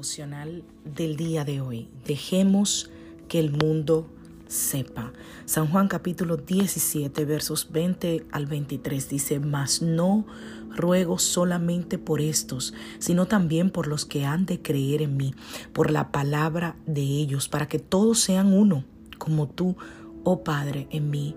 Del día de hoy. Dejemos que el mundo sepa. San Juan capítulo 17 versos 20 al 23 dice, mas no ruego solamente por estos, sino también por los que han de creer en mí, por la palabra de ellos, para que todos sean uno, como tú, oh Padre, en mí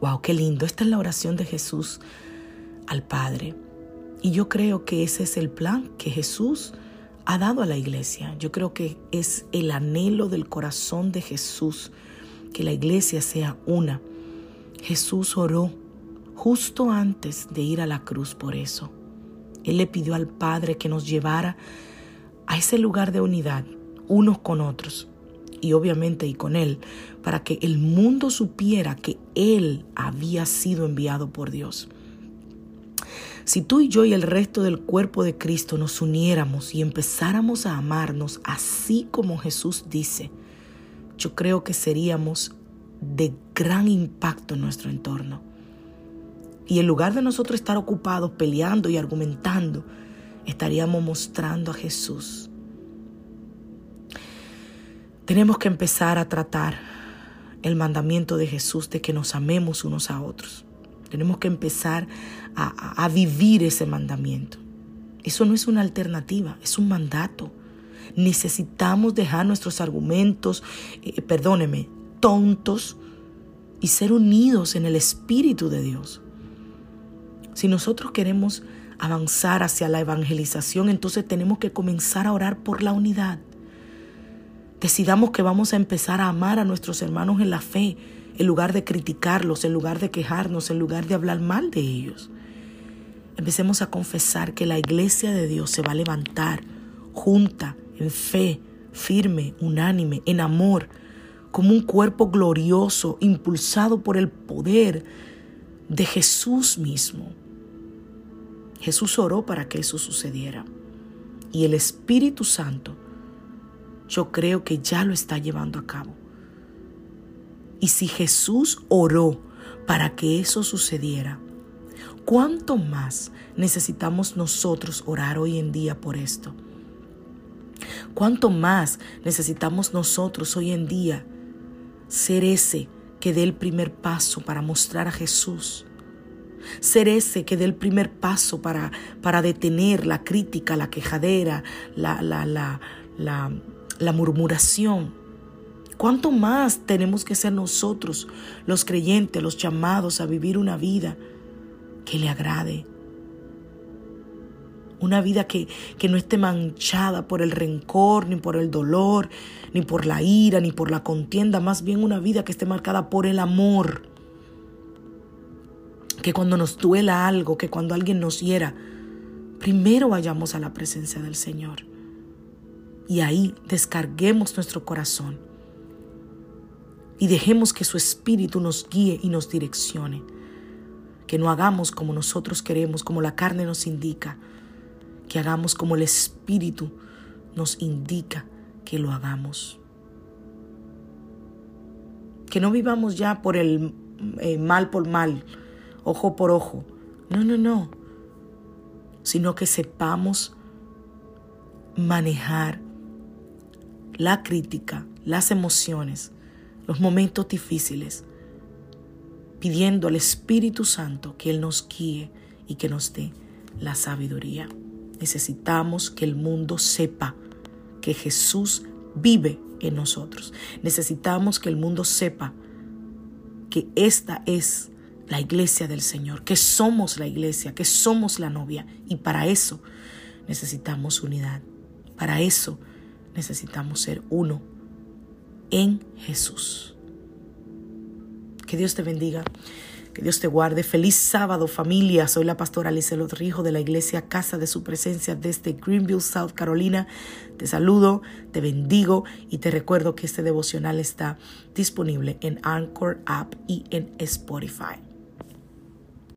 Wow, qué lindo. Esta es la oración de Jesús al Padre. Y yo creo que ese es el plan que Jesús ha dado a la iglesia. Yo creo que es el anhelo del corazón de Jesús que la iglesia sea una. Jesús oró justo antes de ir a la cruz por eso. Él le pidió al Padre que nos llevara a ese lugar de unidad, unos con otros y obviamente y con Él, para que el mundo supiera que Él había sido enviado por Dios. Si tú y yo y el resto del cuerpo de Cristo nos uniéramos y empezáramos a amarnos así como Jesús dice, yo creo que seríamos de gran impacto en nuestro entorno. Y en lugar de nosotros estar ocupados peleando y argumentando, estaríamos mostrando a Jesús tenemos que empezar a tratar el mandamiento de Jesús de que nos amemos unos a otros. Tenemos que empezar a, vivir ese mandamiento. Eso no es una alternativa, es un mandato. Necesitamos dejar nuestros argumentos, eh, perdóneme, tontos y ser unidos en el Espíritu de Dios. Si nosotros queremos avanzar hacia la evangelización, entonces tenemos que comenzar a orar por la unidad. Decidamos que vamos a empezar a amar a nuestros hermanos en la fe, en lugar de criticarlos, en lugar de quejarnos, en lugar de hablar mal de ellos. Empecemos a confesar que la iglesia de Dios se va a levantar junta, en fe, firme, unánime, en amor, como un cuerpo glorioso, impulsado por el poder de Jesús mismo. Jesús oró para que eso sucediera. Y el Espíritu Santo yo creo que ya lo está llevando a cabo. Y si Jesús oró para que eso sucediera, ¿cuánto más necesitamos nosotros orar hoy en día por esto? ¿Cuánto más necesitamos nosotros hoy en día ser ese que dé el primer paso para mostrar a Jesús? Ser ese que dé el primer paso para, para detener la crítica, la quejadera, la, la, la, la la murmuración. ¿Cuánto más tenemos que ser nosotros, los creyentes, los llamados a vivir una vida que le agrade? Una vida que, que, no esté manchada por el rencor, ni por el dolor, ni por la ira, ni por la contienda, más bien una vida que esté marcada por el amor. Que cuando nos duela algo, que cuando alguien nos hiera, Primero vayamos a la presencia del Señor y ahí descarguemos nuestro corazón y dejemos que su Espíritu nos guíe y nos direccione. Que no hagamos como nosotros queremos, como la carne nos indica, que hagamos como el Espíritu nos indica que lo hagamos. Que no vivamos ya por el eh, mal por mal, ojo por ojo. No, no, no. Sino que sepamos manejar la crítica, las emociones, los momentos difíciles, pidiendo al Espíritu Santo que Él nos guíe y que nos dé la sabiduría. Necesitamos que el mundo sepa que Jesús vive en nosotros. Necesitamos que el mundo sepa que esta es la iglesia del Señor, que somos la iglesia, que somos la novia. Y para eso necesitamos unidad. Para eso necesitamos ser uno en Jesús. Que Dios te bendiga. Que Dios te guarde. Feliz sábado familia. Soy la pastora Alice Rijo de la iglesia Casa de Su Presencia desde Greenville, South Carolina. Te saludo, te bendigo y te recuerdo que este devocional está disponible en Anchor App y en Spotify.